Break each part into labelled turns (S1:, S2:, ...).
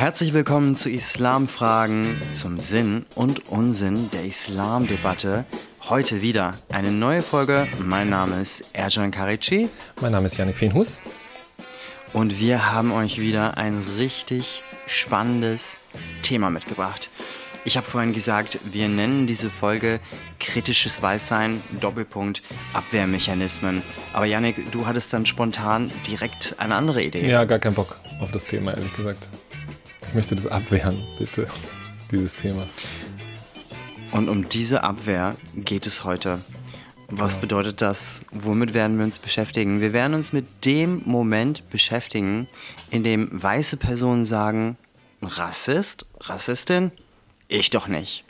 S1: Herzlich willkommen zu Islamfragen zum Sinn und Unsinn der Islamdebatte. Heute wieder eine neue Folge. Mein Name ist Erjan Karici.
S2: Mein Name ist Janik Feenhus.
S1: Und wir haben euch wieder ein richtig spannendes Thema mitgebracht. Ich habe vorhin gesagt, wir nennen diese Folge kritisches Weißsein, Doppelpunkt, Abwehrmechanismen. Aber Yannick, du hattest dann spontan direkt eine andere Idee.
S2: Ja, gar keinen Bock auf das Thema, ehrlich gesagt. Ich möchte das abwehren, bitte, dieses Thema.
S1: Und um diese Abwehr geht es heute. Was ja. bedeutet das? Womit werden wir uns beschäftigen? Wir werden uns mit dem Moment beschäftigen, in dem weiße Personen sagen, Rassist, Rassistin, ich doch nicht.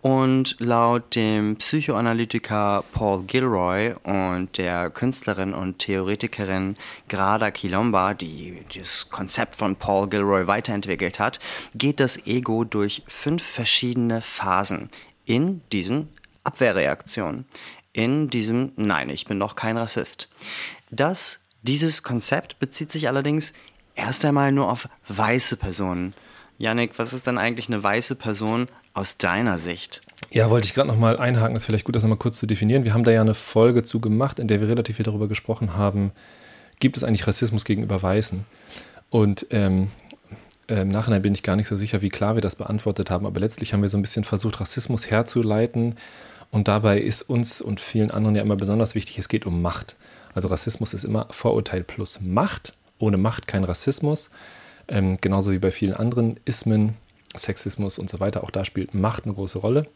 S1: Und laut dem Psychoanalytiker Paul Gilroy und der Künstlerin und Theoretikerin Grada Quilomba, die das Konzept von Paul Gilroy weiterentwickelt hat, geht das Ego durch fünf verschiedene Phasen in diesen Abwehrreaktionen. In diesem Nein, ich bin doch kein Rassist. Das, dieses Konzept bezieht sich allerdings erst einmal nur auf weiße Personen. Yannick, was ist denn eigentlich eine weiße Person aus deiner Sicht?
S2: Ja, wollte ich gerade nochmal einhaken, ist vielleicht gut, das nochmal kurz zu definieren. Wir haben da ja eine Folge zu gemacht, in der wir relativ viel darüber gesprochen haben, gibt es eigentlich Rassismus gegenüber Weißen? Und ähm, äh, im Nachhinein bin ich gar nicht so sicher, wie klar wir das beantwortet haben, aber letztlich haben wir so ein bisschen versucht, Rassismus herzuleiten. Und dabei ist uns und vielen anderen ja immer besonders wichtig, es geht um Macht. Also Rassismus ist immer Vorurteil plus Macht. Ohne Macht kein Rassismus. Ähm, genauso wie bei vielen anderen Ismen, Sexismus und so weiter. Auch da spielt Macht eine große Rolle.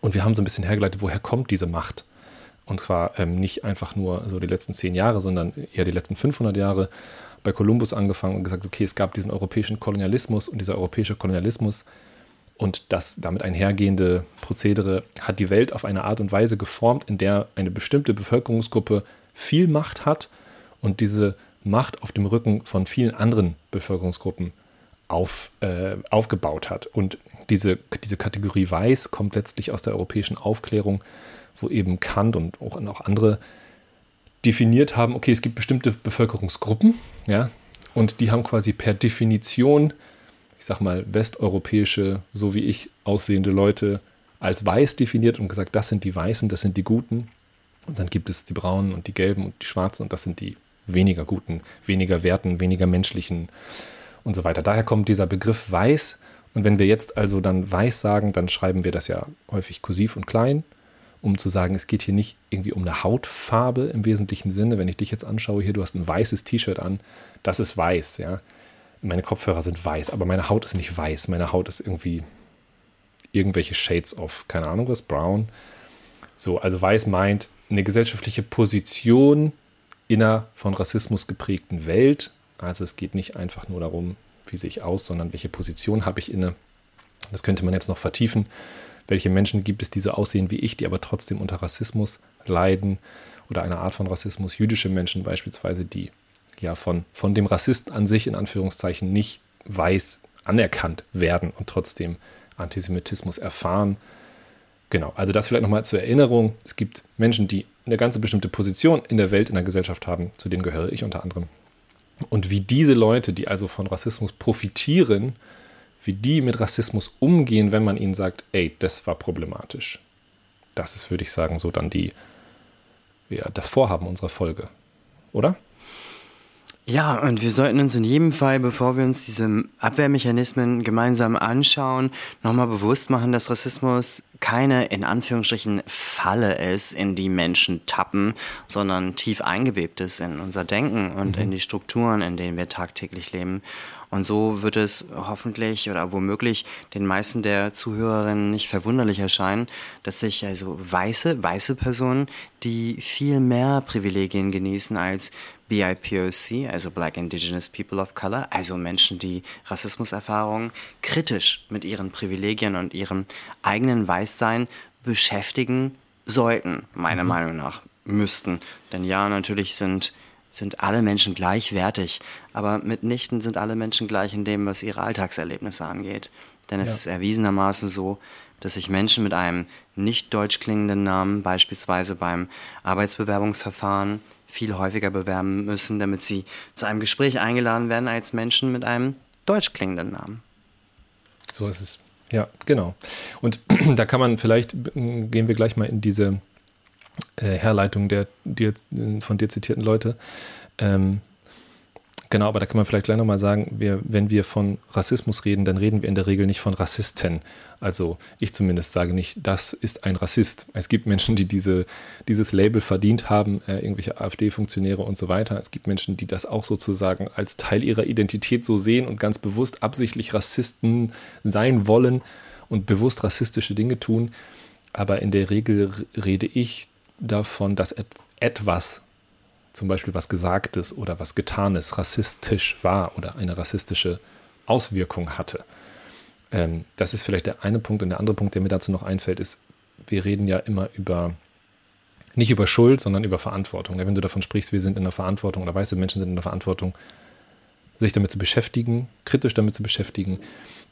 S2: Und wir haben so ein bisschen hergeleitet, woher kommt diese Macht? Und zwar ähm, nicht einfach nur so die letzten zehn Jahre, sondern eher die letzten 500 Jahre. Bei Kolumbus angefangen und gesagt, okay, es gab diesen europäischen Kolonialismus und dieser europäische Kolonialismus und das damit einhergehende Prozedere hat die Welt auf eine Art und Weise geformt, in der eine bestimmte Bevölkerungsgruppe viel Macht hat und diese Macht auf dem Rücken von vielen anderen Bevölkerungsgruppen auf, äh, aufgebaut hat. Und diese, diese Kategorie Weiß kommt letztlich aus der europäischen Aufklärung, wo eben Kant und auch, auch andere definiert haben, okay, es gibt bestimmte Bevölkerungsgruppen, ja, und die haben quasi per Definition, ich sag mal, westeuropäische, so wie ich aussehende Leute als weiß definiert und gesagt, das sind die Weißen, das sind die Guten. Und dann gibt es die Braunen und die Gelben und die Schwarzen und das sind die weniger guten, weniger werten, weniger menschlichen und so weiter. Daher kommt dieser Begriff weiß. Und wenn wir jetzt also dann weiß sagen, dann schreiben wir das ja häufig kursiv und klein, um zu sagen, es geht hier nicht irgendwie um eine Hautfarbe im wesentlichen Sinne. Wenn ich dich jetzt anschaue, hier, du hast ein weißes T-Shirt an, das ist weiß, ja. Meine Kopfhörer sind weiß, aber meine Haut ist nicht weiß. Meine Haut ist irgendwie irgendwelche Shades of, keine Ahnung was, brown. So, also weiß meint eine gesellschaftliche Position, in einer von Rassismus geprägten Welt. Also es geht nicht einfach nur darum, wie sehe ich aus, sondern welche Position habe ich inne. Das könnte man jetzt noch vertiefen. Welche Menschen gibt es, die so aussehen wie ich, die aber trotzdem unter Rassismus leiden oder einer Art von Rassismus? Jüdische Menschen beispielsweise, die ja von, von dem Rassisten an sich in Anführungszeichen nicht weiß anerkannt werden und trotzdem Antisemitismus erfahren. Genau, also das vielleicht nochmal zur Erinnerung. Es gibt Menschen, die eine ganz bestimmte Position in der Welt, in der Gesellschaft haben, zu denen gehöre ich unter anderem. Und wie diese Leute, die also von Rassismus profitieren, wie die mit Rassismus umgehen, wenn man ihnen sagt, ey, das war problematisch. Das ist, würde ich sagen, so dann die, ja, das Vorhaben unserer Folge, oder?
S1: Ja, und wir sollten uns in jedem Fall, bevor wir uns diese Abwehrmechanismen gemeinsam anschauen, nochmal bewusst machen, dass Rassismus keine in Anführungsstrichen Falle ist, in die Menschen tappen, sondern tief eingewebt ist in unser Denken und mhm. in die Strukturen, in denen wir tagtäglich leben. Und so wird es hoffentlich oder womöglich den meisten der Zuhörerinnen nicht verwunderlich erscheinen, dass sich also weiße, weiße Personen, die viel mehr Privilegien genießen als BIPOC, also Black Indigenous People of Color, also Menschen, die Rassismuserfahrungen kritisch mit ihren Privilegien und ihrem eigenen Weißsein beschäftigen sollten, meiner mhm. Meinung nach, müssten. Denn ja, natürlich sind, sind alle Menschen gleichwertig, aber mitnichten sind alle Menschen gleich in dem, was ihre Alltagserlebnisse angeht. Denn es ja. ist erwiesenermaßen so, dass sich Menschen mit einem nicht deutsch klingenden Namen beispielsweise beim Arbeitsbewerbungsverfahren viel häufiger bewerben müssen, damit sie zu einem Gespräch eingeladen werden als Menschen mit einem deutsch klingenden Namen.
S2: So ist es. Ja, genau. Und da kann man vielleicht, gehen wir gleich mal in diese äh, Herleitung der dir, von dir zitierten Leute. Ähm, Genau, aber da kann man vielleicht gleich nochmal sagen, wir, wenn wir von Rassismus reden, dann reden wir in der Regel nicht von Rassisten. Also ich zumindest sage nicht, das ist ein Rassist. Es gibt Menschen, die diese, dieses Label verdient haben, äh, irgendwelche AfD-Funktionäre und so weiter. Es gibt Menschen, die das auch sozusagen als Teil ihrer Identität so sehen und ganz bewusst absichtlich Rassisten sein wollen und bewusst rassistische Dinge tun. Aber in der Regel rede ich davon, dass etwas zum Beispiel was Gesagtes oder was Getanes rassistisch war oder eine rassistische Auswirkung hatte. Ähm, das ist vielleicht der eine Punkt. Und der andere Punkt, der mir dazu noch einfällt, ist, wir reden ja immer über, nicht über Schuld, sondern über Verantwortung. Wenn du davon sprichst, wir sind in der Verantwortung oder weiße Menschen sind in der Verantwortung, sich damit zu beschäftigen, kritisch damit zu beschäftigen,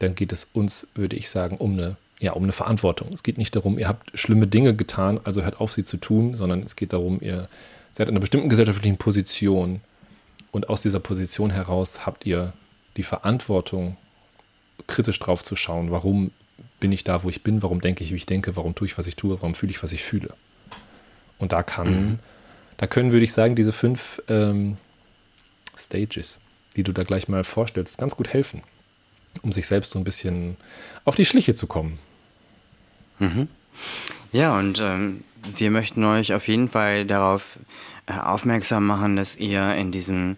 S2: dann geht es uns, würde ich sagen, um eine, ja, um eine Verantwortung. Es geht nicht darum, ihr habt schlimme Dinge getan, also hört auf, sie zu tun, sondern es geht darum, ihr seid in einer bestimmten gesellschaftlichen Position und aus dieser Position heraus habt ihr die Verantwortung, kritisch drauf zu schauen, warum bin ich da, wo ich bin, warum denke ich, wie ich denke, warum tue ich, was ich tue, warum fühle ich, was ich fühle. Und da kann, mhm. da können, würde ich sagen, diese fünf ähm, Stages, die du da gleich mal vorstellst, ganz gut helfen, um sich selbst so ein bisschen auf die Schliche zu kommen.
S1: Mhm. Ja, und ähm, wir möchten euch auf jeden Fall darauf äh, aufmerksam machen, dass ihr in diesem,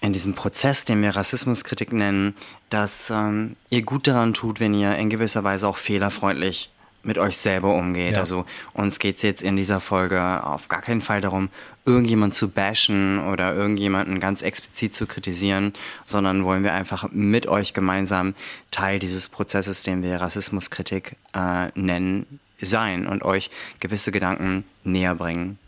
S1: in diesem Prozess, den wir Rassismuskritik nennen, dass ähm, ihr gut daran tut, wenn ihr in gewisser Weise auch fehlerfreundlich mit euch selber umgeht. Ja. Also uns geht es jetzt in dieser Folge auf gar keinen Fall darum, irgendjemand zu bashen oder irgendjemanden ganz explizit zu kritisieren, sondern wollen wir einfach mit euch gemeinsam Teil dieses Prozesses, den wir Rassismuskritik äh, nennen, sein und euch gewisse Gedanken näher bringen.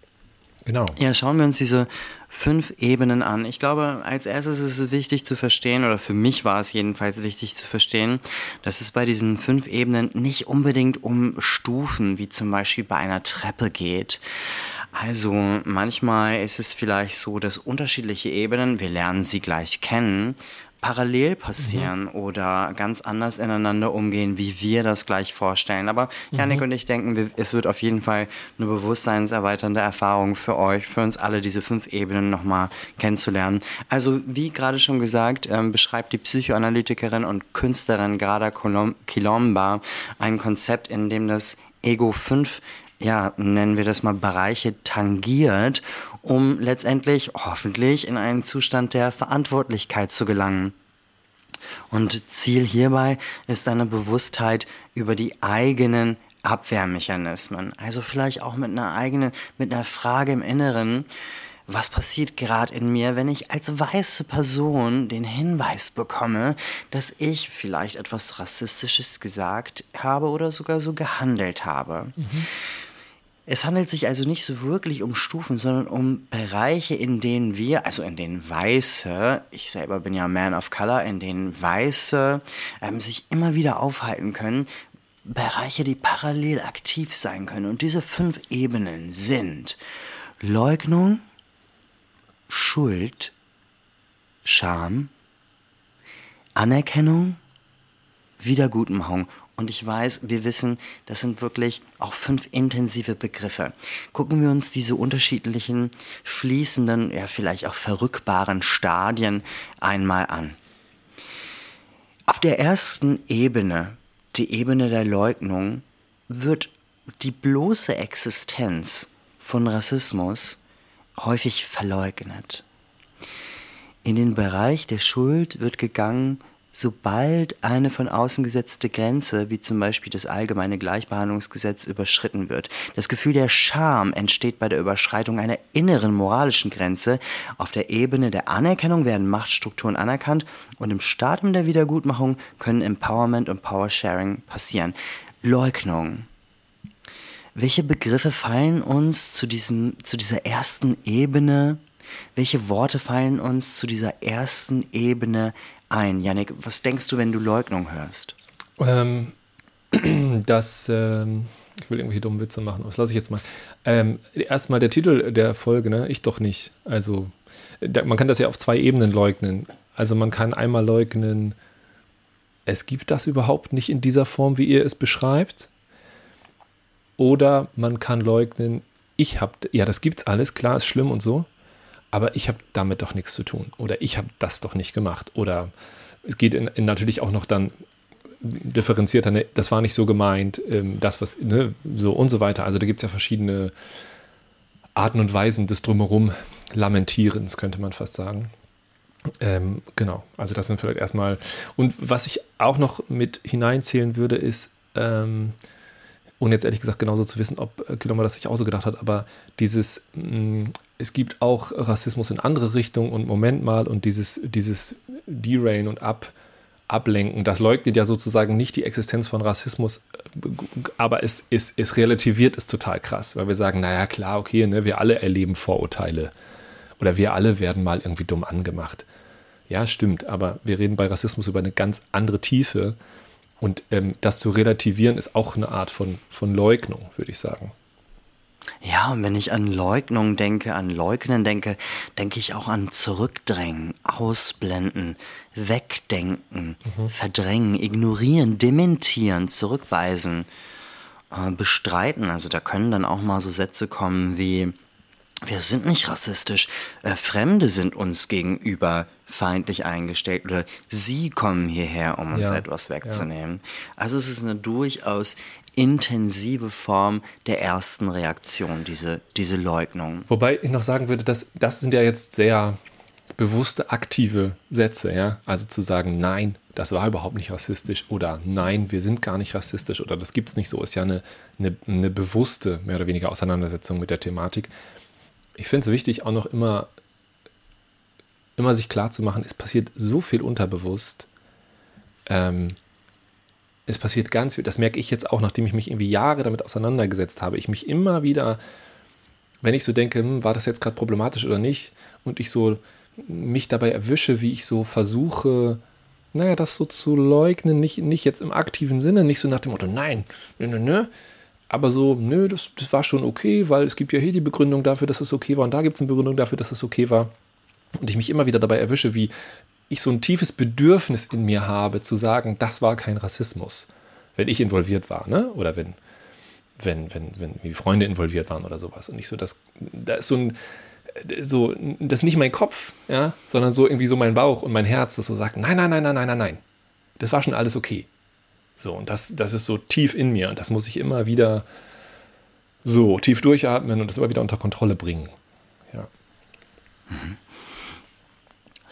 S2: Genau.
S1: Ja, schauen wir uns diese fünf Ebenen an. Ich glaube, als erstes ist es wichtig zu verstehen, oder für mich war es jedenfalls wichtig zu verstehen, dass es bei diesen fünf Ebenen nicht unbedingt um Stufen, wie zum Beispiel bei einer Treppe geht. Also manchmal ist es vielleicht so, dass unterschiedliche Ebenen, wir lernen sie gleich kennen, parallel passieren mhm. oder ganz anders ineinander umgehen, wie wir das gleich vorstellen. Aber Janik mhm. und ich denken, es wird auf jeden Fall eine bewusstseinserweiternde Erfahrung für euch, für uns alle, diese fünf Ebenen nochmal kennenzulernen. Also, wie gerade schon gesagt, ähm, beschreibt die Psychoanalytikerin und Künstlerin Grada Quilomba ein Konzept, in dem das Ego fünf ja, nennen wir das mal Bereiche tangiert, um letztendlich hoffentlich in einen Zustand der Verantwortlichkeit zu gelangen. Und Ziel hierbei ist eine Bewusstheit über die eigenen Abwehrmechanismen. Also vielleicht auch mit einer eigenen, mit einer Frage im Inneren, was passiert gerade in mir, wenn ich als weiße Person den Hinweis bekomme, dass ich vielleicht etwas Rassistisches gesagt habe oder sogar so gehandelt habe. Mhm. Es handelt sich also nicht so wirklich um Stufen, sondern um Bereiche, in denen wir, also in denen Weiße, ich selber bin ja Man of Color, in denen Weiße ähm, sich immer wieder aufhalten können, Bereiche, die parallel aktiv sein können. Und diese fünf Ebenen sind Leugnung, Schuld, Scham, Anerkennung, Wiedergutmachung und ich weiß, wir wissen, das sind wirklich auch fünf intensive Begriffe. Gucken wir uns diese unterschiedlichen, fließenden, ja vielleicht auch verrückbaren Stadien einmal an. Auf der ersten Ebene, die Ebene der Leugnung, wird die bloße Existenz von Rassismus häufig verleugnet. In den Bereich der Schuld wird gegangen, sobald eine von außen gesetzte Grenze, wie zum Beispiel das allgemeine Gleichbehandlungsgesetz, überschritten wird. Das Gefühl der Scham entsteht bei der Überschreitung einer inneren moralischen Grenze. Auf der Ebene der Anerkennung werden Machtstrukturen anerkannt und im Stadium der Wiedergutmachung können Empowerment und Powersharing passieren. Leugnung. Welche Begriffe fallen uns zu, diesem, zu dieser ersten Ebene? Welche Worte fallen uns zu dieser ersten Ebene ein. Janik, was denkst du, wenn du Leugnung hörst?
S2: Ähm, dass, ähm, ich will irgendwelche dummen Witze machen, das lasse ich jetzt mal. Ähm, erstmal der Titel der Folge, ne? Ich doch nicht. Also, da, man kann das ja auf zwei Ebenen leugnen. Also man kann einmal leugnen, es gibt das überhaupt nicht in dieser Form, wie ihr es beschreibt. Oder man kann leugnen, ich habe, ja, das gibt's alles, klar, ist schlimm und so, aber ich habe damit doch nichts zu tun. Oder ich habe das doch nicht gemacht. Oder es geht in, in natürlich auch noch dann differenzierter, ne, das war nicht so gemeint, ähm, das, was, ne, so und so weiter. Also da gibt es ja verschiedene Arten und Weisen des Drumherum Lamentierens, könnte man fast sagen. Ähm, genau, also das sind vielleicht erstmal. Und was ich auch noch mit hineinzählen würde, ist, ähm, ohne jetzt ehrlich gesagt genauso zu wissen, ob Kilomar das sich auch so gedacht hat, aber dieses, mh, mm, es gibt auch Rassismus in andere Richtungen und Moment mal und dieses, dieses Derain und Ab, Ablenken, das leugnet ja sozusagen nicht die Existenz von Rassismus, aber es, es, es relativiert es total krass, weil wir sagen, naja, klar, okay, ne, wir alle erleben Vorurteile oder wir alle werden mal irgendwie dumm angemacht. Ja, stimmt, aber wir reden bei Rassismus über eine ganz andere Tiefe und ähm, das zu relativieren ist auch eine Art von, von Leugnung, würde ich sagen.
S1: Ja, und wenn ich an Leugnung denke, an Leugnen denke, denke ich auch an Zurückdrängen, Ausblenden, Wegdenken, mhm. Verdrängen, Ignorieren, Dementieren, Zurückweisen, äh, Bestreiten. Also da können dann auch mal so Sätze kommen wie, wir sind nicht rassistisch, äh, Fremde sind uns gegenüber feindlich eingestellt oder sie kommen hierher, um uns ja, etwas wegzunehmen. Ja. Also es ist eine durchaus intensive Form der ersten Reaktion, diese, diese Leugnung.
S2: Wobei ich noch sagen würde, dass das sind ja jetzt sehr bewusste, aktive Sätze, ja. Also zu sagen, nein, das war überhaupt nicht rassistisch oder nein, wir sind gar nicht rassistisch oder das gibt es nicht so, ist ja eine, eine, eine bewusste, mehr oder weniger Auseinandersetzung mit der Thematik. Ich finde es wichtig, auch noch immer, immer sich klar zu machen, es passiert so viel unterbewusst. Ähm, es passiert ganz viel, das merke ich jetzt auch, nachdem ich mich irgendwie Jahre damit auseinandergesetzt habe. Ich mich immer wieder, wenn ich so denke, hm, war das jetzt gerade problematisch oder nicht, und ich so mich dabei erwische, wie ich so versuche, naja, das so zu leugnen, nicht, nicht jetzt im aktiven Sinne, nicht so nach dem Motto, nein, nö, nö, nö, aber so, nö, das, das war schon okay, weil es gibt ja hier die Begründung dafür, dass es okay war. Und da gibt es eine Begründung dafür, dass es okay war. Und ich mich immer wieder dabei erwische, wie ich so ein tiefes Bedürfnis in mir habe, zu sagen, das war kein Rassismus, wenn ich involviert war, ne? Oder wenn, wenn, wenn, wenn Freunde involviert waren oder sowas. Und ich so, das, da ist so ein, so, das ist nicht mein Kopf, ja, sondern so irgendwie so mein Bauch und mein Herz, das so sagt, nein, nein, nein, nein, nein, nein, nein. Das war schon alles okay. So, und das, das ist so tief in mir und das muss ich immer wieder so tief durchatmen und das immer wieder unter Kontrolle bringen. Ja.
S1: Mhm.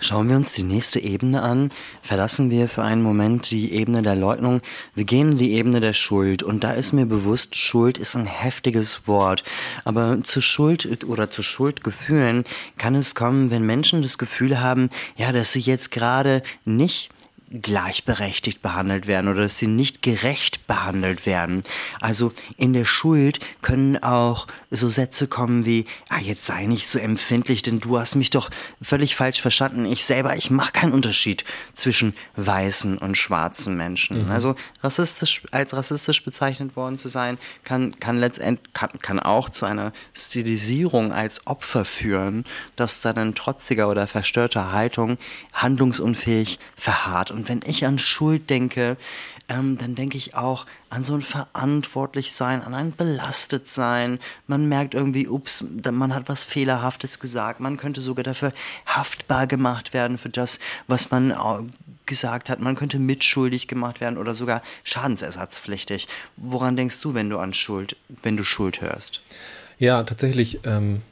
S1: Schauen wir uns die nächste Ebene an, verlassen wir für einen Moment die Ebene der Leugnung, wir gehen in die Ebene der Schuld. Und da ist mir bewusst, Schuld ist ein heftiges Wort, aber zu Schuld oder zu Schuldgefühlen kann es kommen, wenn Menschen das Gefühl haben, ja, dass sie jetzt gerade nicht gleichberechtigt behandelt werden oder dass sie nicht gerecht behandelt werden. Also in der Schuld können auch so Sätze kommen wie, ah, jetzt sei nicht so empfindlich, denn du hast mich doch völlig falsch verstanden. Ich selber, ich mache keinen Unterschied zwischen weißen und schwarzen Menschen. Mhm. Also rassistisch, als rassistisch bezeichnet worden zu sein, kann, kann letztendlich, kann, kann auch zu einer Stilisierung als Opfer führen, dass dann in trotziger oder verstörter Haltung handlungsunfähig verharrt und und wenn ich an Schuld denke, ähm, dann denke ich auch an so ein Verantwortlichsein, an ein Belastetsein. Man merkt irgendwie, ups, man hat was Fehlerhaftes gesagt. Man könnte sogar dafür haftbar gemacht werden für das, was man äh, gesagt hat. Man könnte mitschuldig gemacht werden oder sogar schadensersatzpflichtig. Woran denkst du, wenn du an Schuld, wenn du Schuld hörst?
S2: Ja, tatsächlich. Ähm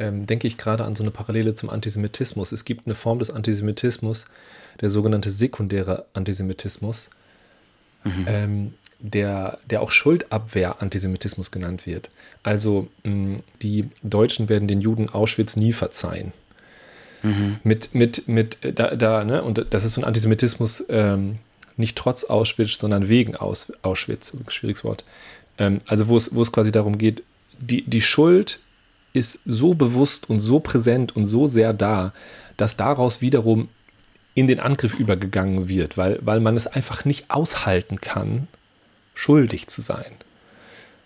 S2: ähm, denke ich gerade an so eine Parallele zum Antisemitismus. Es gibt eine Form des Antisemitismus, der sogenannte sekundäre Antisemitismus, mhm. ähm, der, der auch Schuldabwehr-Antisemitismus genannt wird. Also mh, die Deutschen werden den Juden Auschwitz nie verzeihen. Mhm. Mit, mit, mit, da, da, ne? Und das ist so ein Antisemitismus, ähm, nicht trotz Auschwitz, sondern wegen Aus, Auschwitz, schwieriges Wort. Ähm, also wo es, wo es quasi darum geht, die, die Schuld ist so bewusst und so präsent und so sehr da, dass daraus wiederum in den Angriff übergegangen wird, weil, weil man es einfach nicht aushalten kann, schuldig zu sein.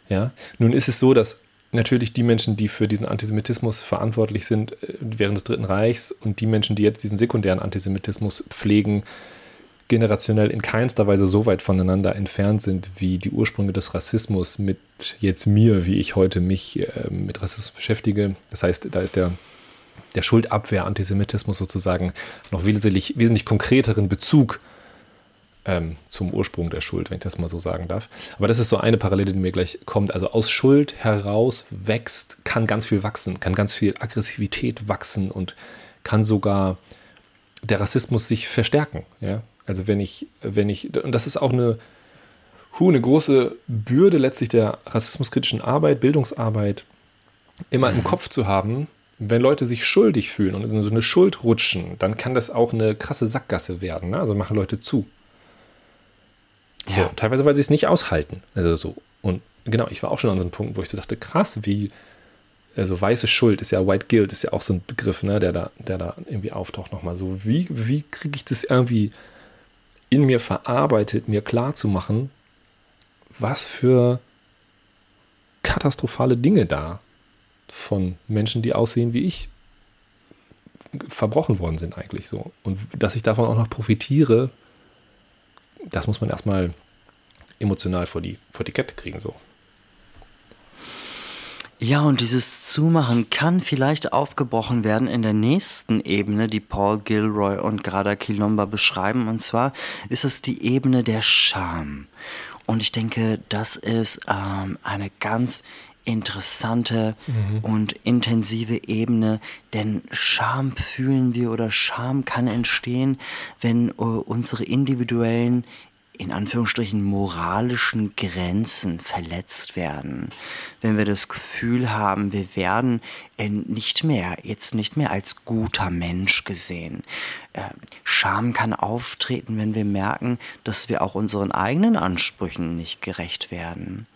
S2: Ja, nun ist es so, dass natürlich die Menschen, die für diesen Antisemitismus verantwortlich sind äh, während des Dritten Reichs und die Menschen, die jetzt diesen sekundären Antisemitismus pflegen, generationell in keinster Weise so weit voneinander entfernt sind, wie die Ursprünge des Rassismus mit jetzt mir, wie ich heute mich äh, mit Rassismus beschäftige. Das heißt, da ist der, der Schuldabwehr-Antisemitismus sozusagen noch wesentlich, wesentlich konkreteren Bezug ähm, zum Ursprung der Schuld, wenn ich das mal so sagen darf. Aber das ist so eine Parallele, die mir gleich kommt. Also aus Schuld heraus wächst, kann ganz viel wachsen, kann ganz viel Aggressivität wachsen und kann sogar der Rassismus sich verstärken. Ja? Also wenn ich, wenn ich, und das ist auch eine, hu, eine große Bürde letztlich der rassismuskritischen Arbeit, Bildungsarbeit, immer im Kopf zu haben, wenn Leute sich schuldig fühlen und in so eine Schuld rutschen, dann kann das auch eine krasse Sackgasse werden. Ne? Also machen Leute zu. So, ja. Teilweise, weil sie es nicht aushalten. Also so. Und genau, ich war auch schon an so einem Punkt, wo ich so dachte, krass, wie, also weiße Schuld ist ja White Guilt, ist ja auch so ein Begriff, ne, der da, der da irgendwie auftaucht nochmal. So, wie, wie kriege ich das irgendwie in mir verarbeitet, mir klar zu machen, was für katastrophale Dinge da von Menschen, die aussehen wie ich, verbrochen worden sind eigentlich so. Und dass ich davon auch noch profitiere, das muss man erstmal emotional vor die, vor die Kette kriegen so.
S1: Ja, und dieses Zumachen kann vielleicht aufgebrochen werden in der nächsten Ebene, die Paul Gilroy und Grada Kilomba beschreiben. Und zwar ist es die Ebene der Scham. Und ich denke, das ist ähm, eine ganz interessante mhm. und intensive Ebene, denn Scham fühlen wir oder Scham kann entstehen, wenn uh, unsere individuellen in Anführungsstrichen moralischen Grenzen verletzt werden, wenn wir das Gefühl haben, wir werden nicht mehr, jetzt nicht mehr als guter Mensch gesehen. Ähm, Scham kann auftreten, wenn wir merken, dass wir auch unseren eigenen Ansprüchen nicht gerecht werden.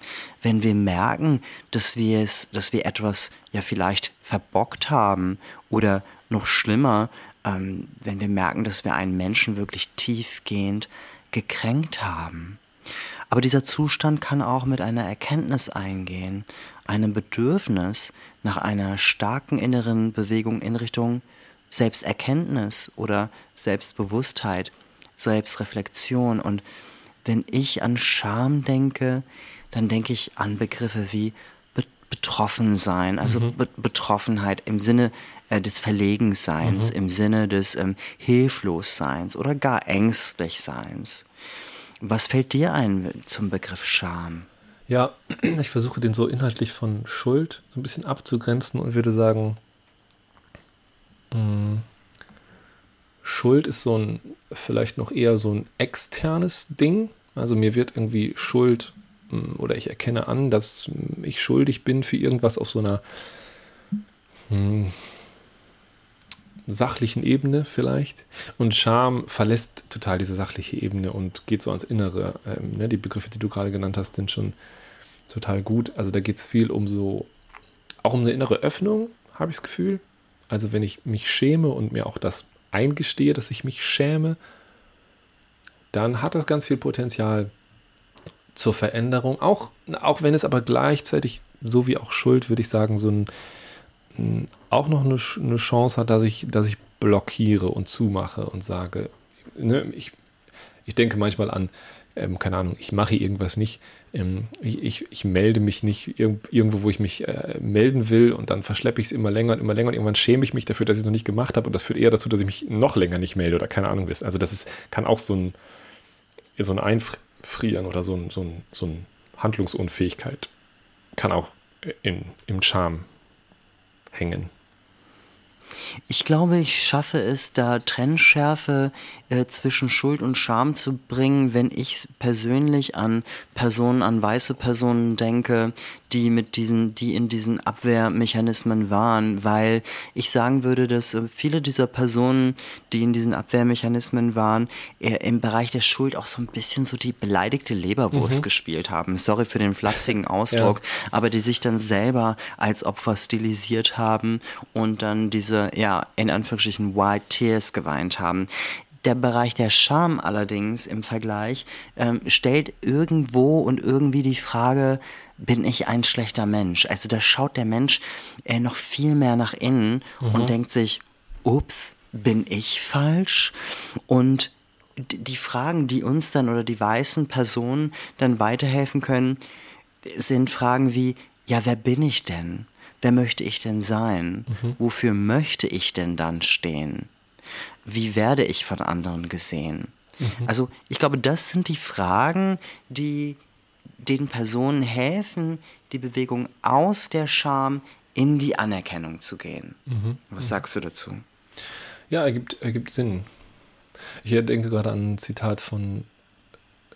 S1: Wenn wir merken, dass wir es, dass wir etwas ja vielleicht verbockt haben oder noch schlimmer, ähm, wenn wir merken, dass wir einen Menschen wirklich tiefgehend gekränkt haben. Aber dieser Zustand kann auch mit einer Erkenntnis eingehen, einem Bedürfnis nach einer starken inneren Bewegung in Richtung Selbsterkenntnis oder Selbstbewusstheit, Selbstreflexion. Und wenn ich an Scham denke, dann denke ich an Begriffe wie betroffen sein, also mhm. Be Betroffenheit im Sinne äh, des Verlegenseins, mhm. im Sinne des ähm, Hilflosseins oder gar Ängstlichseins. Was fällt dir ein zum Begriff Scham?
S2: Ja, ich versuche den so inhaltlich von Schuld so ein bisschen abzugrenzen und würde sagen, mh, mm, Schuld ist so ein, vielleicht noch eher so ein externes Ding. Also mir wird irgendwie Schuld mm, oder ich erkenne an, dass ich schuldig bin für irgendwas auf so einer mh, mm, sachlichen Ebene vielleicht. Und Scham verlässt total diese sachliche Ebene und geht so ans Innere. Ähm, ne, die Begriffe, die du gerade genannt hast, sind schon total gut. Also da geht es viel um so, auch um eine innere Öffnung, habe ich das Gefühl. Also wenn ich mich schäme und mir auch das eingestehe, dass ich mich schäme, dann hat das ganz viel Potenzial zur Veränderung. Auch, auch wenn es aber gleichzeitig, so wie auch Schuld, würde ich sagen, so ein auch noch eine, eine Chance hat, dass ich, dass ich blockiere und zumache und sage, ne, ich, ich denke manchmal an, ähm, keine Ahnung, ich mache irgendwas nicht, ähm, ich, ich, ich, melde mich nicht irg irgendwo, wo ich mich äh, melden will und dann verschleppe ich es immer länger und immer länger und irgendwann schäme ich mich dafür, dass ich es noch nicht gemacht habe und das führt eher dazu, dass ich mich noch länger nicht melde oder keine Ahnung ist. Also das ist, kann auch so ein, so ein Einfrieren oder so ein, so ein, so ein Handlungsunfähigkeit kann auch in, im Charme hängen.
S1: Ich glaube, ich schaffe es, da Trennschärfe äh, zwischen Schuld und Scham zu bringen, wenn ich persönlich an Personen, an weiße Personen denke, die mit diesen, die in diesen Abwehrmechanismen waren, weil ich sagen würde, dass äh, viele dieser Personen, die in diesen Abwehrmechanismen waren, im Bereich der Schuld auch so ein bisschen so die beleidigte Leberwurst mhm. gespielt haben. Sorry für den flapsigen Ausdruck, ja. aber die sich dann selber als Opfer stilisiert haben und dann diese, ja, in Anführungsstrichen White Tears geweint haben der Bereich der Scham allerdings im Vergleich ähm, stellt irgendwo und irgendwie die Frage, bin ich ein schlechter Mensch? Also da schaut der Mensch äh, noch viel mehr nach innen mhm. und denkt sich, ups, bin ich falsch? Und die Fragen, die uns dann oder die weißen Personen dann weiterhelfen können, sind Fragen wie, ja, wer bin ich denn? Wer möchte ich denn sein? Mhm. Wofür möchte ich denn dann stehen? Wie werde ich von anderen gesehen? Mhm. Also ich glaube, das sind die Fragen, die den Personen helfen, die Bewegung aus der Scham in die Anerkennung zu gehen. Mhm. Was mhm. sagst du dazu?
S2: Ja, ergibt, ergibt Sinn. Ich denke gerade an ein Zitat von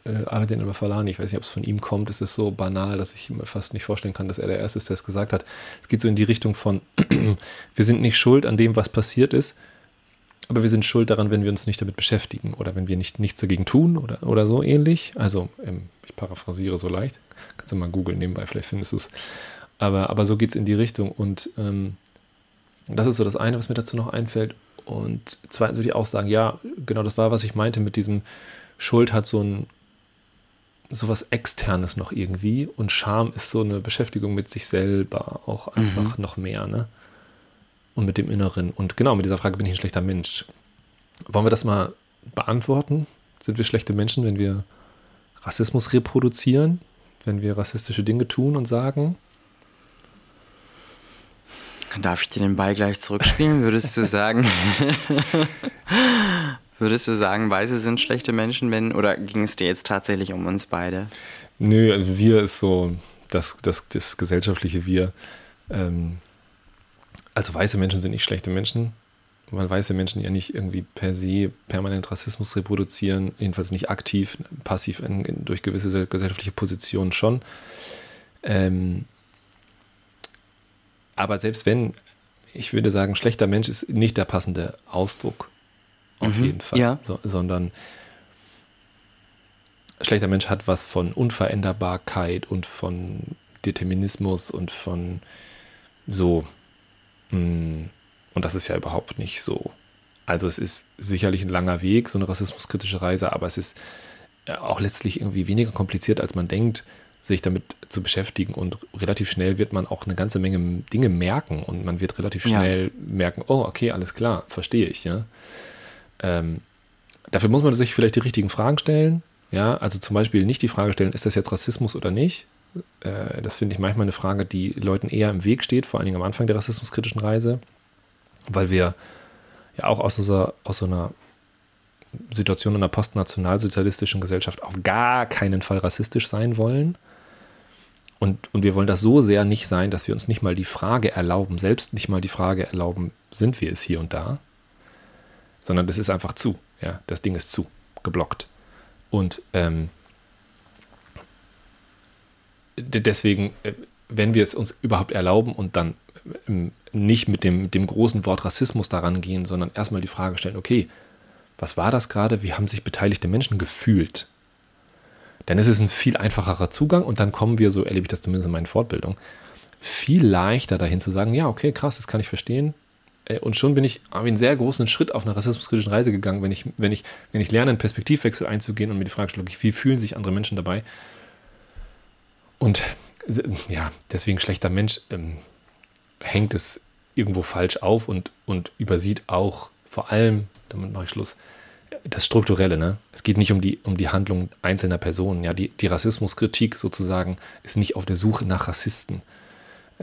S2: äh, Aladin al-Falani. Ich weiß nicht, ob es von ihm kommt. Es ist so banal, dass ich mir fast nicht vorstellen kann, dass er der Erste ist, der es gesagt hat. Es geht so in die Richtung von, wir sind nicht schuld an dem, was passiert ist, aber wir sind schuld daran, wenn wir uns nicht damit beschäftigen oder wenn wir nicht, nichts dagegen tun oder, oder so ähnlich. Also, ähm, ich paraphrasiere so leicht. Kannst du mal googeln nebenbei, vielleicht findest du es. Aber, aber so geht es in die Richtung. Und ähm, das ist so das eine, was mir dazu noch einfällt. Und zweitens würde ich auch sagen, ja, genau das war, was ich meinte mit diesem Schuld hat so ein sowas Externes noch irgendwie und Scham ist so eine Beschäftigung mit sich selber auch einfach mhm. noch mehr, ne? Und mit dem Inneren. Und genau, mit dieser Frage bin ich ein schlechter Mensch. Wollen wir das mal beantworten? Sind wir schlechte Menschen, wenn wir Rassismus reproduzieren? Wenn wir rassistische Dinge tun und sagen?
S1: Darf ich dir den Ball gleich zurückspielen? Würdest du sagen, würdest du sagen, Weiße sind schlechte Menschen, wenn, oder ging es dir jetzt tatsächlich um uns beide?
S2: Nö, also wir ist so das, das, das gesellschaftliche Wir. Ähm, also weiße Menschen sind nicht schlechte Menschen, weil weiße Menschen ja nicht irgendwie per se permanent Rassismus reproduzieren, jedenfalls nicht aktiv, passiv in, in, durch gewisse gesellschaftliche Positionen schon. Ähm, aber selbst wenn, ich würde sagen, schlechter Mensch ist nicht der passende Ausdruck. Auf mhm, jeden Fall. Ja. So, sondern schlechter Mensch hat was von Unveränderbarkeit und von Determinismus und von so. Mm, und das ist ja überhaupt nicht so. Also es ist sicherlich ein langer Weg, so eine rassismuskritische Reise, aber es ist äh, auch letztlich irgendwie weniger kompliziert, als man denkt sich damit zu beschäftigen und relativ schnell wird man auch eine ganze Menge Dinge merken und man wird relativ schnell ja. merken, oh, okay, alles klar, verstehe ich, ja. Ähm, dafür muss man sich vielleicht die richtigen Fragen stellen, ja, also zum Beispiel nicht die Frage stellen, ist das jetzt Rassismus oder nicht? Äh, das finde ich manchmal eine Frage, die Leuten eher im Weg steht, vor allen Dingen am Anfang der rassismuskritischen Reise, weil wir ja auch aus, unserer, aus so einer Situation in einer postnationalsozialistischen Gesellschaft auf gar keinen Fall rassistisch sein wollen. Und, und wir wollen das so sehr nicht sein, dass wir uns nicht mal die Frage erlauben, selbst nicht mal die Frage erlauben, sind wir es hier und da, sondern das ist einfach zu. Ja, das Ding ist zu, geblockt. Und ähm, deswegen, äh, wenn wir es uns überhaupt erlauben und dann ähm, nicht mit dem, dem großen Wort Rassismus daran gehen, sondern erstmal die Frage stellen, okay, was war das gerade? Wie haben sich beteiligte Menschen gefühlt? Denn es ist ein viel einfacherer Zugang und dann kommen wir, so erlebe ich das zumindest in meinen Fortbildungen, viel leichter dahin zu sagen, ja, okay, krass, das kann ich verstehen. Äh, und schon bin ich einen sehr großen Schritt auf einer rassismuskritischen Reise gegangen, wenn ich, wenn ich, wenn ich lerne, einen Perspektivwechsel einzugehen und mir die Frage stelle, wie fühlen sich andere Menschen dabei? Und ja, deswegen schlechter Mensch ähm, hängt es irgendwo falsch auf und, und übersieht auch vor allem, damit mache ich Schluss, das Strukturelle, ne? Es geht nicht um die, um die Handlung einzelner Personen. Ja, die, die Rassismuskritik sozusagen ist nicht auf der Suche nach Rassisten.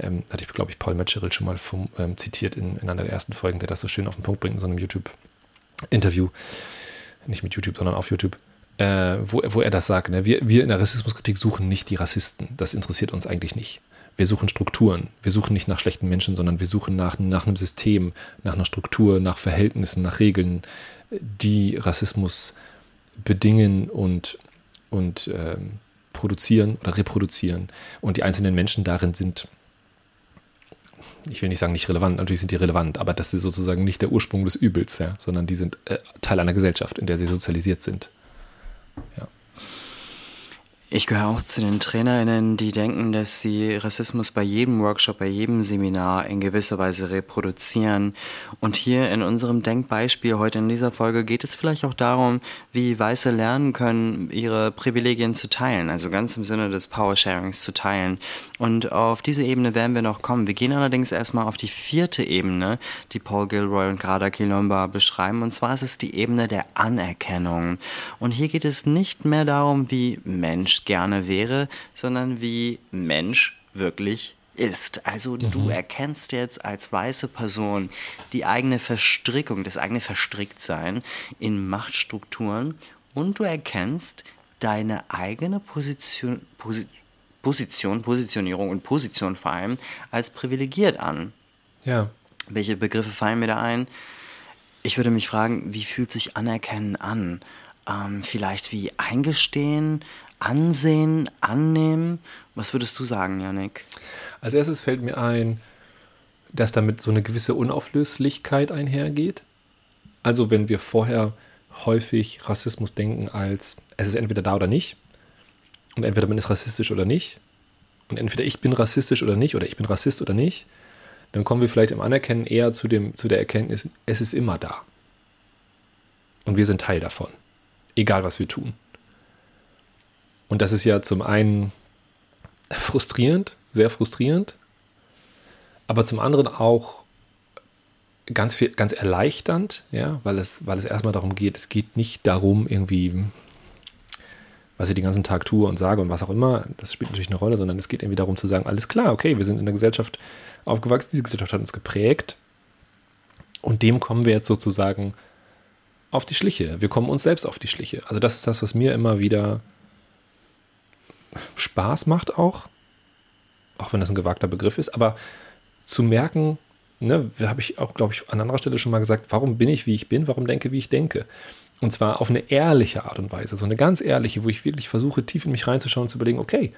S2: Ähm, hatte ich, glaube ich, Paul Metzgerl schon mal vom, ähm, zitiert in, in einer der ersten Folgen, der das so schön auf den Punkt bringt in so einem YouTube-Interview. Nicht mit YouTube, sondern auf YouTube. Äh, wo, wo er das sagt. Ne? Wir, wir in der Rassismuskritik suchen nicht die Rassisten. Das interessiert uns eigentlich nicht. Wir suchen Strukturen. Wir suchen nicht nach schlechten Menschen, sondern wir suchen nach, nach einem System, nach einer Struktur, nach Verhältnissen, nach Regeln, die Rassismus bedingen und, und ähm, produzieren oder reproduzieren. Und die einzelnen Menschen darin sind, ich will nicht sagen nicht relevant, natürlich sind die relevant, aber das ist sozusagen nicht der Ursprung des Übels, ja, sondern die sind äh, Teil einer Gesellschaft, in der sie sozialisiert sind. Ja.
S1: Ich gehöre auch zu den TrainerInnen, die denken, dass sie Rassismus bei jedem Workshop, bei jedem Seminar in gewisser Weise reproduzieren. Und hier in unserem Denkbeispiel heute in dieser Folge geht es vielleicht auch darum, wie Weiße lernen können, ihre Privilegien zu teilen, also ganz im Sinne des Power-Sharings zu teilen. Und auf diese Ebene werden wir noch kommen. Wir gehen allerdings erstmal auf die vierte Ebene, die Paul Gilroy und Grada Kilomba beschreiben. Und zwar ist es die Ebene der Anerkennung. Und hier geht es nicht mehr darum, wie Mensch gerne wäre, sondern wie Mensch wirklich ist. Also mhm. du erkennst jetzt als weiße Person die eigene Verstrickung, das eigene Verstricktsein in Machtstrukturen und du erkennst deine eigene Position, Position, Positionierung und Position vor allem als privilegiert an.
S2: Ja.
S1: Welche Begriffe fallen mir da ein? Ich würde mich fragen, wie fühlt sich Anerkennen an? Ähm, vielleicht wie eingestehen, ansehen, annehmen? Was würdest du sagen, Janik?
S2: Als erstes fällt mir ein, dass damit so eine gewisse Unauflöslichkeit einhergeht. Also wenn wir vorher häufig Rassismus denken als es ist entweder da oder nicht und entweder man ist rassistisch oder nicht und entweder ich bin rassistisch oder nicht oder ich bin Rassist oder nicht, dann kommen wir vielleicht im Anerkennen eher zu, dem, zu der Erkenntnis, es ist immer da. Und wir sind Teil davon. Egal was wir tun. Und das ist ja zum einen frustrierend, sehr frustrierend, aber zum anderen auch ganz viel, ganz erleichternd, ja, weil es, weil es erstmal darum geht, es geht nicht darum, irgendwie, was ich den ganzen Tag tue und sage und was auch immer, das spielt natürlich eine Rolle, sondern es geht irgendwie darum zu sagen, alles klar, okay, wir sind in der Gesellschaft aufgewachsen, diese Gesellschaft hat uns geprägt und dem kommen wir jetzt sozusagen auf die Schliche. Wir kommen uns selbst auf die Schliche. Also das ist das, was mir immer wieder Spaß macht auch, auch wenn das ein gewagter Begriff ist, aber zu merken, ne, habe ich auch, glaube ich, an anderer Stelle schon mal gesagt, warum bin ich, wie ich bin, warum denke, wie ich denke. Und zwar auf eine ehrliche Art und Weise, so eine ganz ehrliche, wo ich wirklich versuche, tief in mich reinzuschauen und zu überlegen, okay,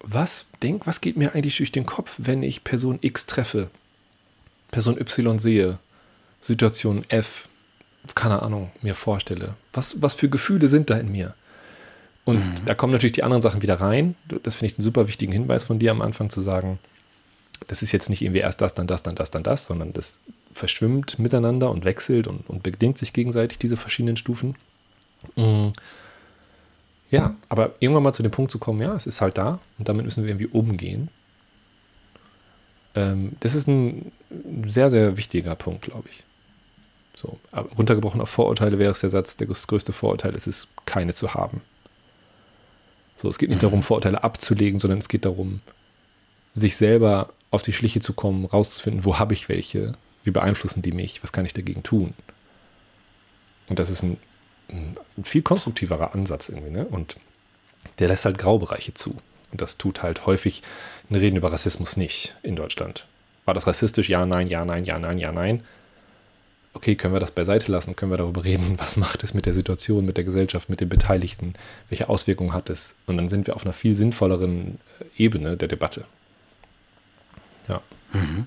S2: was denk, was geht mir eigentlich durch den Kopf, wenn ich Person X treffe, Person Y sehe, Situation F, keine Ahnung, mir vorstelle? Was, was für Gefühle sind da in mir? Und mhm. da kommen natürlich die anderen Sachen wieder rein. Das finde ich einen super wichtigen Hinweis von dir am Anfang zu sagen, das ist jetzt nicht irgendwie erst das, dann das, dann das, dann das, sondern das verschwimmt miteinander und wechselt und, und bedingt sich gegenseitig, diese verschiedenen Stufen. Mhm. Ja, aber irgendwann mal zu dem Punkt zu kommen, ja, es ist halt da und damit müssen wir irgendwie umgehen. Ähm, das ist ein sehr, sehr wichtiger Punkt, glaube ich. So, runtergebrochen auf Vorurteile wäre es der Satz, das größte Vorurteil ist es, keine zu haben. So, es geht nicht darum, Vorurteile abzulegen, sondern es geht darum, sich selber auf die Schliche zu kommen, rauszufinden, wo habe ich welche, wie beeinflussen die mich, was kann ich dagegen tun. Und das ist ein, ein viel konstruktiverer Ansatz irgendwie, ne? Und der lässt halt Graubereiche zu. Und das tut halt häufig ein Reden über Rassismus nicht in Deutschland. War das rassistisch? Ja, nein, ja, nein, ja, nein, ja, nein okay, können wir das beiseite lassen, können wir darüber reden, was macht es mit der Situation, mit der Gesellschaft, mit den Beteiligten, welche Auswirkungen hat es? Und dann sind wir auf einer viel sinnvolleren äh, Ebene der Debatte. Ja. Mhm.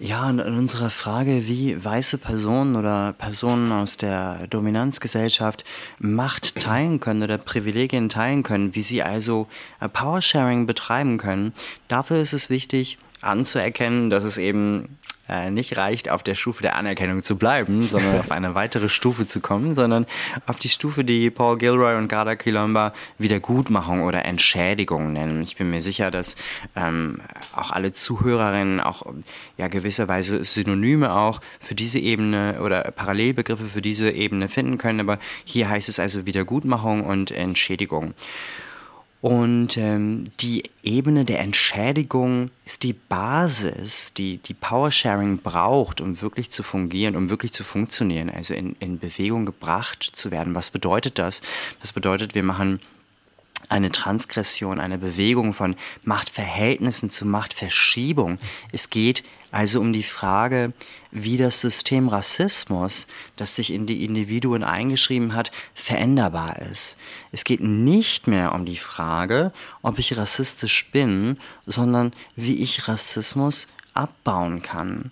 S1: Ja, und in unserer Frage, wie weiße Personen oder Personen aus der Dominanzgesellschaft Macht teilen können oder Privilegien teilen können, wie sie also äh, Powersharing betreiben können, dafür ist es wichtig anzuerkennen, dass es eben äh, nicht reicht, auf der Stufe der Anerkennung zu bleiben, sondern auf eine weitere Stufe zu kommen, sondern auf die Stufe, die Paul Gilroy und Garda Kilomba Wiedergutmachung oder Entschädigung nennen. Ich bin mir sicher, dass ähm, auch alle Zuhörerinnen auch ja gewisserweise Synonyme auch für diese Ebene oder Parallelbegriffe für diese Ebene finden können, aber hier heißt es also Wiedergutmachung und Entschädigung. Und ähm, die Ebene der Entschädigung ist die Basis, die die Powersharing braucht, um wirklich zu fungieren, um wirklich zu funktionieren, also in, in Bewegung gebracht zu werden. Was bedeutet das? Das bedeutet, wir machen eine Transgression, eine Bewegung von Machtverhältnissen zu Machtverschiebung. Es geht also um die Frage, wie das System Rassismus, das sich in die Individuen eingeschrieben hat, veränderbar ist. Es geht nicht mehr um die Frage, ob ich rassistisch bin, sondern wie ich Rassismus abbauen kann.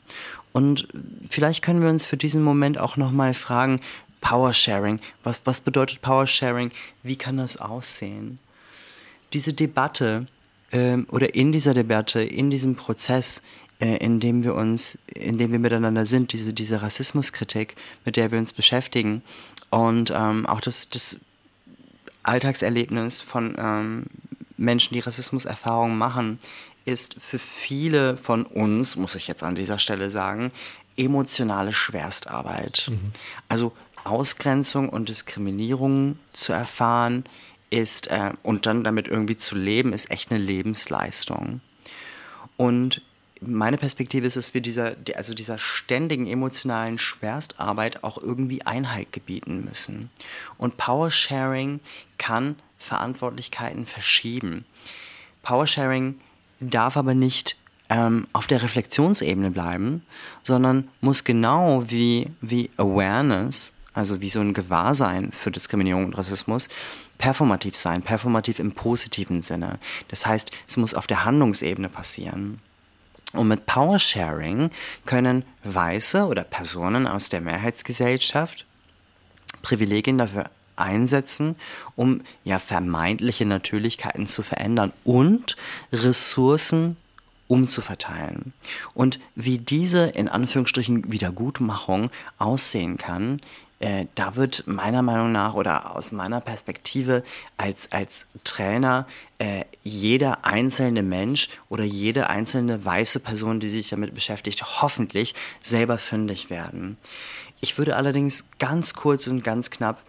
S1: Und vielleicht können wir uns für diesen Moment auch nochmal fragen, Power Sharing. Was, was bedeutet Power Sharing? Wie kann das aussehen? Diese Debatte ähm, oder in dieser Debatte, in diesem Prozess, äh, in dem wir uns, in dem wir miteinander sind, diese, diese Rassismuskritik, mit der wir uns beschäftigen und ähm, auch das, das Alltagserlebnis von ähm, Menschen, die Rassismuserfahrungen machen, ist für viele von uns, muss ich jetzt an dieser Stelle sagen, emotionale Schwerstarbeit. Mhm. Also Ausgrenzung und Diskriminierung zu erfahren ist äh, und dann damit irgendwie zu leben, ist echt eine Lebensleistung. Und meine Perspektive ist, dass wir dieser, also dieser ständigen emotionalen Schwerstarbeit auch irgendwie Einhalt gebieten müssen. Und Powersharing kann Verantwortlichkeiten verschieben. Powersharing darf aber nicht ähm, auf der Reflexionsebene bleiben, sondern muss genau wie, wie Awareness, also wie so ein Gewahrsein für Diskriminierung und Rassismus, performativ sein, performativ im positiven Sinne. Das heißt, es muss auf der Handlungsebene passieren. Und mit Powersharing können Weiße oder Personen aus der Mehrheitsgesellschaft Privilegien dafür einsetzen, um ja vermeintliche Natürlichkeiten zu verändern und Ressourcen umzuverteilen. Und wie diese in Anführungsstrichen Wiedergutmachung aussehen kann, äh, da wird meiner Meinung nach oder aus meiner Perspektive als, als Trainer äh, jeder einzelne Mensch oder jede einzelne weiße Person, die sich damit beschäftigt, hoffentlich selber fündig werden. Ich würde allerdings ganz kurz und ganz knapp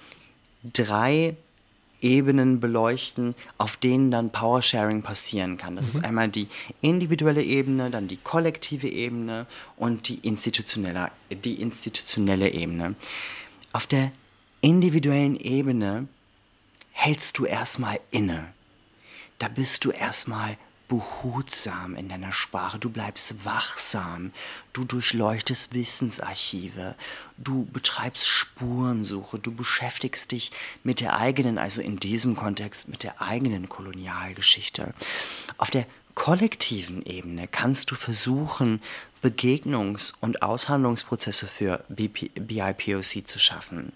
S1: drei Ebenen beleuchten, auf denen dann Powersharing passieren kann. Das mhm. ist einmal die individuelle Ebene, dann die kollektive Ebene und die institutionelle, die institutionelle Ebene. Auf der individuellen Ebene hältst du erstmal inne. Da bist du erstmal behutsam in deiner Sprache, du bleibst wachsam, du durchleuchtest Wissensarchive, du betreibst Spurensuche, du beschäftigst dich mit der eigenen, also in diesem Kontext mit der eigenen Kolonialgeschichte. Auf der kollektiven Ebene kannst du versuchen, Begegnungs- und Aushandlungsprozesse für BIPOC zu schaffen.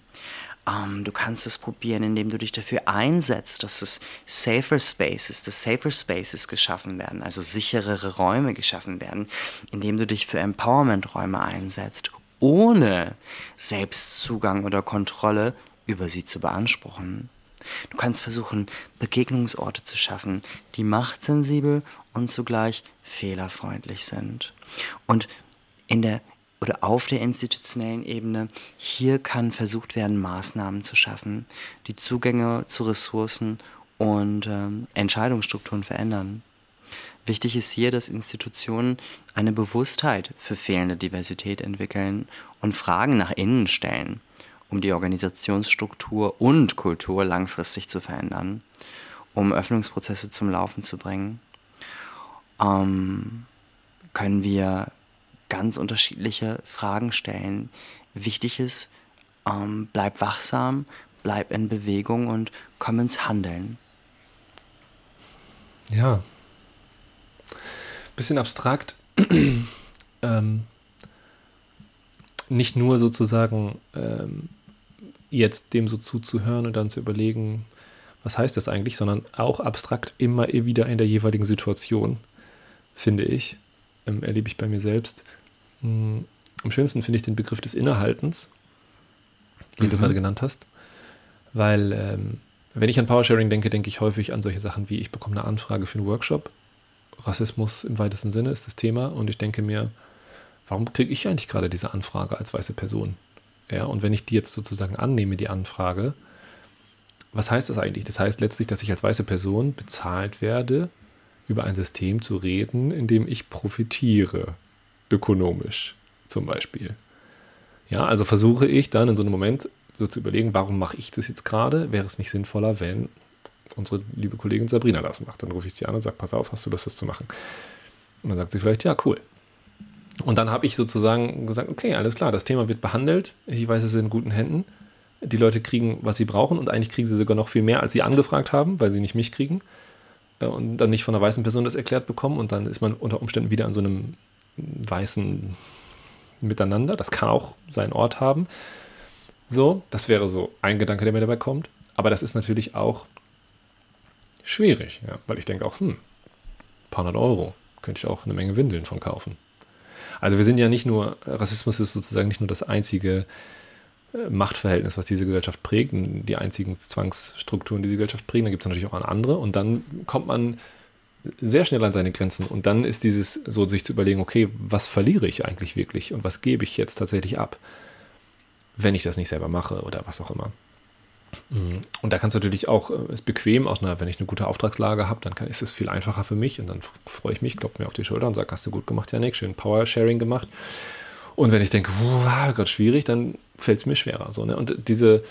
S1: Ähm, du kannst es probieren, indem du dich dafür einsetzt, dass es safer Spaces, dass safer Spaces geschaffen werden, also sicherere Räume geschaffen werden, indem du dich für Empowerment-Räume einsetzt, ohne Selbstzugang oder Kontrolle über sie zu beanspruchen. Du kannst versuchen, Begegnungsorte zu schaffen, die machtsensibel und zugleich fehlerfreundlich sind. Und in der oder auf der institutionellen Ebene, hier kann versucht werden, Maßnahmen zu schaffen, die Zugänge zu Ressourcen und ähm, Entscheidungsstrukturen verändern. Wichtig ist hier, dass Institutionen eine Bewusstheit für fehlende Diversität entwickeln und Fragen nach innen stellen, um die Organisationsstruktur und Kultur langfristig zu verändern, um Öffnungsprozesse zum Laufen zu bringen. Ähm, können wir ganz unterschiedliche Fragen stellen. Wichtig ist, ähm, bleib wachsam, bleib in Bewegung und komm ins Handeln.
S2: Ja. Bisschen abstrakt. ähm, nicht nur sozusagen ähm, jetzt dem so zuzuhören und dann zu überlegen, was heißt das eigentlich, sondern auch abstrakt immer wieder in der jeweiligen Situation, finde ich, ähm, erlebe ich bei mir selbst, hm, am schönsten finde ich den Begriff des Innehaltens, den mhm. du gerade genannt hast, weil ähm, wenn ich an Powersharing denke, denke ich häufig an solche Sachen wie, ich bekomme eine Anfrage für einen Workshop, Rassismus im weitesten Sinne ist das Thema und ich denke mir, warum kriege ich eigentlich gerade diese Anfrage als weiße Person? Ja, und wenn ich die jetzt sozusagen annehme, die Anfrage, was heißt das eigentlich? Das heißt letztlich, dass ich als weiße Person bezahlt werde, über ein System zu reden, in dem ich profitiere ökonomisch zum Beispiel. Ja, also versuche ich dann in so einem Moment so zu überlegen, warum mache ich das jetzt gerade? Wäre es nicht sinnvoller, wenn unsere liebe Kollegin Sabrina das macht? Dann rufe ich sie an und sage, pass auf, hast du Lust, das zu machen? Und dann sagt sie vielleicht, ja, cool. Und dann habe ich sozusagen gesagt, okay, alles klar, das Thema wird behandelt. Ich weiß, es ist in guten Händen. Die Leute kriegen, was sie brauchen und eigentlich kriegen sie sogar noch viel mehr, als sie angefragt haben, weil sie nicht mich kriegen äh, und dann nicht von einer weißen Person das erklärt bekommen und dann ist man unter Umständen wieder an so einem weißen Miteinander. Das kann auch seinen Ort haben. So, das wäre so ein Gedanke, der mir dabei kommt. Aber das ist natürlich auch schwierig, ja, weil ich denke auch, hm, paar hundert Euro könnte ich auch eine Menge Windeln von kaufen. Also wir sind ja nicht nur, Rassismus ist sozusagen nicht nur das einzige äh, Machtverhältnis, was diese Gesellschaft prägt, die einzigen Zwangsstrukturen, die diese Gesellschaft prägen, da gibt es natürlich auch andere. Und dann kommt man sehr schnell an seine Grenzen. Und dann ist dieses so sich zu überlegen, okay, was verliere ich eigentlich wirklich und was gebe ich jetzt tatsächlich ab, wenn ich das nicht selber mache oder was auch immer. Mhm. Und da kann es natürlich auch, äh, ist bequem, auch eine, wenn ich eine gute Auftragslage habe, dann kann, ist es viel einfacher für mich und dann freue ich mich, klopfe mir auf die Schulter und sage, hast du gut gemacht, Janik, schön Power-Sharing gemacht. Und wenn ich denke, wow, Gott, schwierig, dann fällt es mir schwerer. So, ne? Und diese,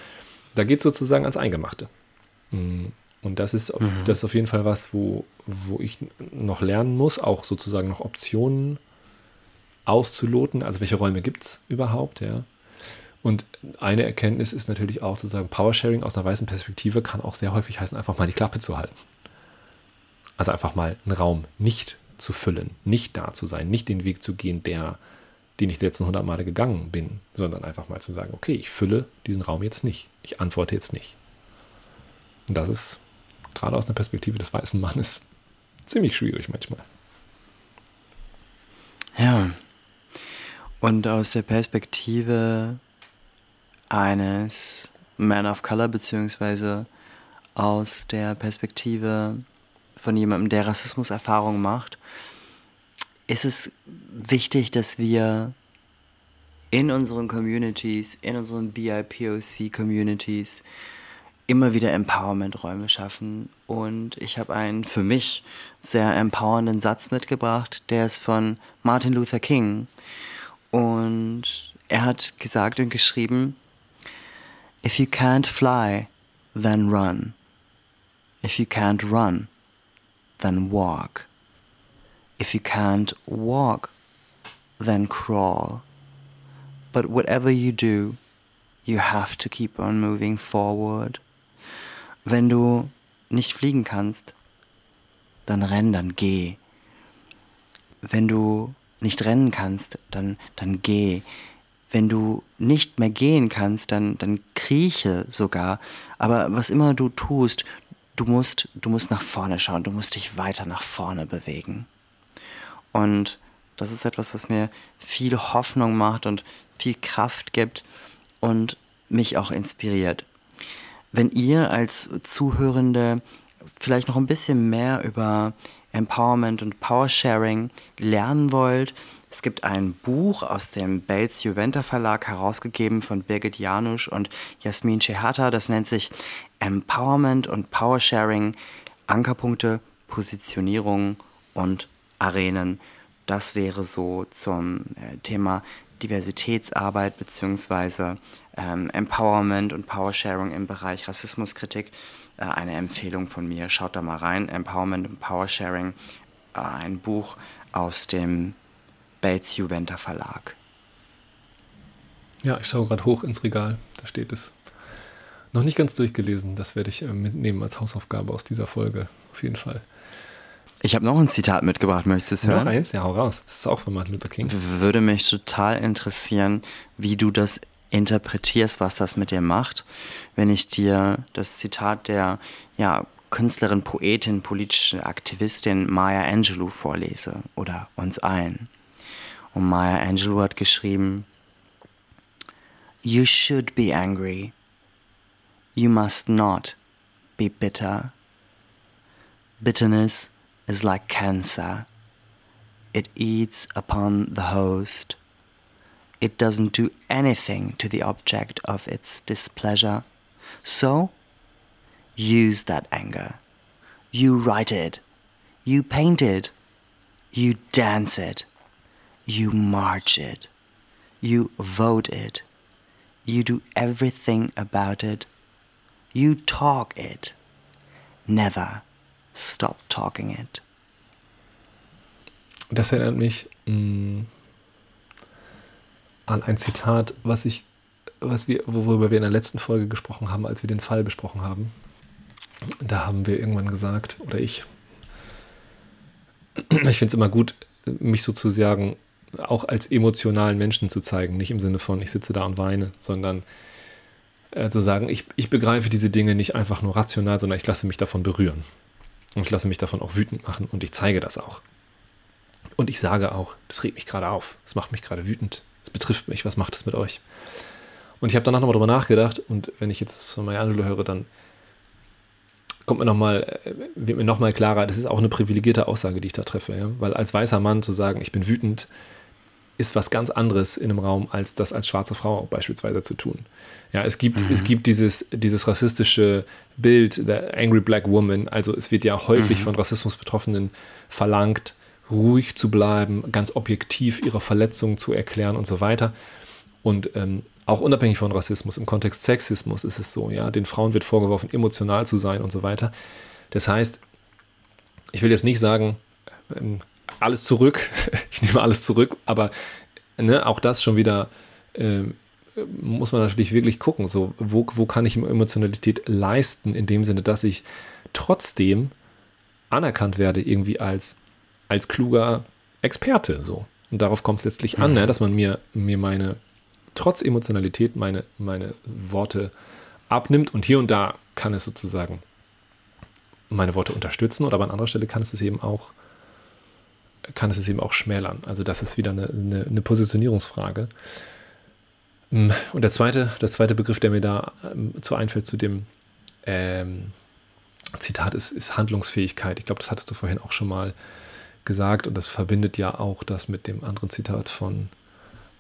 S2: da geht es sozusagen ans Eingemachte. Mhm. Und das ist, mhm. das ist auf jeden Fall was, wo, wo ich noch lernen muss, auch sozusagen noch Optionen auszuloten. Also welche Räume gibt es überhaupt, ja. Und eine Erkenntnis ist natürlich auch sozusagen Powersharing aus einer weißen Perspektive kann auch sehr häufig heißen, einfach mal die Klappe zu halten. Also einfach mal einen Raum nicht zu füllen, nicht da zu sein, nicht den Weg zu gehen, der, den ich die letzten 100 Male gegangen bin, sondern einfach mal zu sagen, okay, ich fülle diesen Raum jetzt nicht, ich antworte jetzt nicht. Und das ist gerade aus einer Perspektive des weißen Mannes ziemlich schwierig manchmal.
S1: Ja. Und aus der Perspektive eines Man of Color, beziehungsweise aus der Perspektive von jemandem, der Rassismuserfahrung macht, ist es wichtig, dass wir in unseren Communities, in unseren BIPOC-Communities immer wieder Empowerment-Räume schaffen. Und ich habe einen für mich sehr empowernden Satz mitgebracht, der ist von Martin Luther King. Und er hat gesagt und geschrieben, If you can't fly, then run. If you can't run, then walk. If you can't walk, then crawl. But whatever you do, you have to keep on moving forward. Wenn du nicht fliegen kannst, dann renn, dann geh. Wenn du nicht rennen kannst, dann, dann geh wenn du nicht mehr gehen kannst, dann, dann krieche sogar. Aber was immer du tust, du musst, du musst nach vorne schauen, du musst dich weiter nach vorne bewegen. Und das ist etwas, was mir viel Hoffnung macht und viel Kraft gibt und mich auch inspiriert. Wenn ihr als Zuhörende vielleicht noch ein bisschen mehr über Empowerment und Powersharing lernen wollt, es gibt ein Buch aus dem Belz Juventa Verlag herausgegeben von Birgit Janusz und Jasmin Chehata. Das nennt sich Empowerment und Powersharing, Ankerpunkte, Positionierung und Arenen. Das wäre so zum äh, Thema Diversitätsarbeit bzw. Ähm, Empowerment und Powersharing im Bereich Rassismuskritik äh, eine Empfehlung von mir. Schaut da mal rein. Empowerment und Powersharing, äh, ein Buch aus dem Belz Juventa Verlag.
S2: Ja, ich schaue gerade hoch ins Regal. Da steht es. Noch nicht ganz durchgelesen. Das werde ich äh, mitnehmen als Hausaufgabe aus dieser Folge. Auf jeden Fall.
S1: Ich habe noch ein Zitat mitgebracht. Möchtest du es hören?
S2: Noch eins? Ja, hau raus. Das ist auch von Martin Luther King.
S1: Würde mich total interessieren, wie du das interpretierst, was das mit dir macht, wenn ich dir das Zitat der ja, Künstlerin, Poetin, politische Aktivistin Maya Angelou vorlese oder uns allen. Und Maya Angelou hat geschrieben, You should be angry. You must not be bitter. Bitterness is like cancer. It eats upon the host. It doesn't do anything to the object of its displeasure. So, use that anger. You write it. You paint it. You dance it. You march it. You vote it. You do everything about it. You talk it. Never stop talking it.
S2: Das erinnert mich mh, mm, an ein Zitat, was ich, was wir, worüber wir in der letzten Folge gesprochen haben, als wir den Fall besprochen haben. Da haben wir irgendwann gesagt, oder ich, ich finde es immer gut, mich sozusagen auch als emotionalen Menschen zu zeigen. Nicht im Sinne von, ich sitze da und weine, sondern äh, zu sagen, ich, ich begreife diese Dinge nicht einfach nur rational, sondern ich lasse mich davon berühren. Und ich lasse mich davon auch wütend machen und ich zeige das auch. Und ich sage auch, das regt mich gerade auf, das macht mich gerade wütend, das betrifft mich, was macht es mit euch? Und ich habe danach nochmal drüber nachgedacht und wenn ich jetzt von Maya höre, dann kommt mir nochmal, äh, wird mir nochmal klarer, das ist auch eine privilegierte Aussage, die ich da treffe. Ja? Weil als weißer Mann zu sagen, ich bin wütend, ist was ganz anderes in einem Raum, als das als schwarze Frau beispielsweise zu tun. Ja, es gibt, mhm. es gibt dieses, dieses rassistische Bild, der Angry Black Woman, also es wird ja häufig mhm. von Rassismusbetroffenen verlangt, ruhig zu bleiben, ganz objektiv ihre Verletzungen zu erklären und so weiter. Und ähm, auch unabhängig von Rassismus, im Kontext Sexismus ist es so, ja, den Frauen wird vorgeworfen, emotional zu sein und so weiter. Das heißt, ich will jetzt nicht sagen, ähm, alles zurück, ich nehme alles zurück, aber ne, auch das schon wieder äh, muss man natürlich wirklich gucken, so, wo, wo kann ich Emotionalität leisten, in dem Sinne, dass ich trotzdem anerkannt werde, irgendwie als, als kluger Experte. So. Und darauf kommt es letztlich mhm. an, ne, dass man mir, mir meine trotz Emotionalität meine, meine Worte abnimmt und hier und da kann es sozusagen meine Worte unterstützen oder an anderer Stelle kann es es eben auch kann es es eben auch schmälern. Also das ist wieder eine, eine, eine Positionierungsfrage. Und der zweite, der zweite Begriff, der mir da ähm, zu einfällt zu dem ähm, Zitat, ist, ist Handlungsfähigkeit. Ich glaube, das hattest du vorhin auch schon mal gesagt und das verbindet ja auch das mit dem anderen Zitat von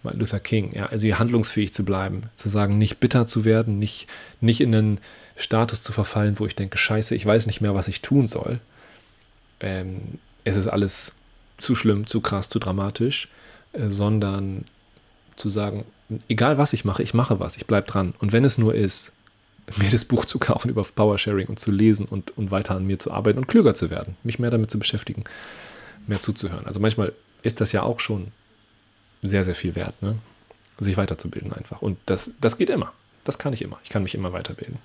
S2: Martin Luther King. Ja, also handlungsfähig zu bleiben, zu sagen, nicht bitter zu werden, nicht, nicht in einen Status zu verfallen, wo ich denke, scheiße, ich weiß nicht mehr, was ich tun soll. Ähm, es ist alles zu schlimm, zu krass, zu dramatisch, äh, sondern zu sagen, egal was ich mache, ich mache was, ich bleibe dran. Und wenn es nur ist, mir das Buch zu kaufen über Powersharing und zu lesen und, und weiter an mir zu arbeiten und klüger zu werden, mich mehr damit zu beschäftigen, mehr zuzuhören. Also manchmal ist das ja auch schon sehr, sehr viel wert, ne? sich weiterzubilden einfach. Und das, das geht immer. Das kann ich immer. Ich kann mich immer weiterbilden.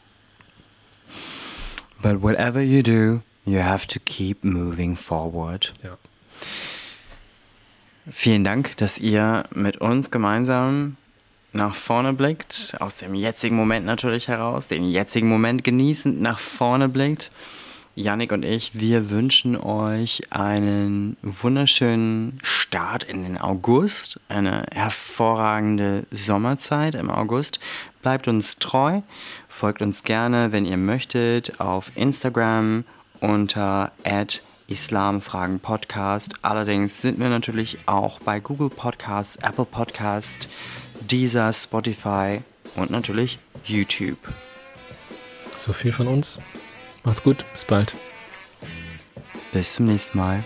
S1: But whatever you do, you have to keep moving forward.
S2: Ja.
S1: Vielen Dank, dass ihr mit uns gemeinsam nach vorne blickt, aus dem jetzigen Moment natürlich heraus, den jetzigen Moment genießend nach vorne blickt. Yannick und ich, wir wünschen euch einen wunderschönen Start in den August, eine hervorragende Sommerzeit im August. Bleibt uns treu, folgt uns gerne, wenn ihr möchtet, auf Instagram unter Islamfragen Podcast. Allerdings sind wir natürlich auch bei Google Podcasts, Apple Podcasts, Deezer, Spotify und natürlich YouTube.
S2: So viel von uns. Macht's gut, bis bald.
S1: Bis zum nächsten Mal.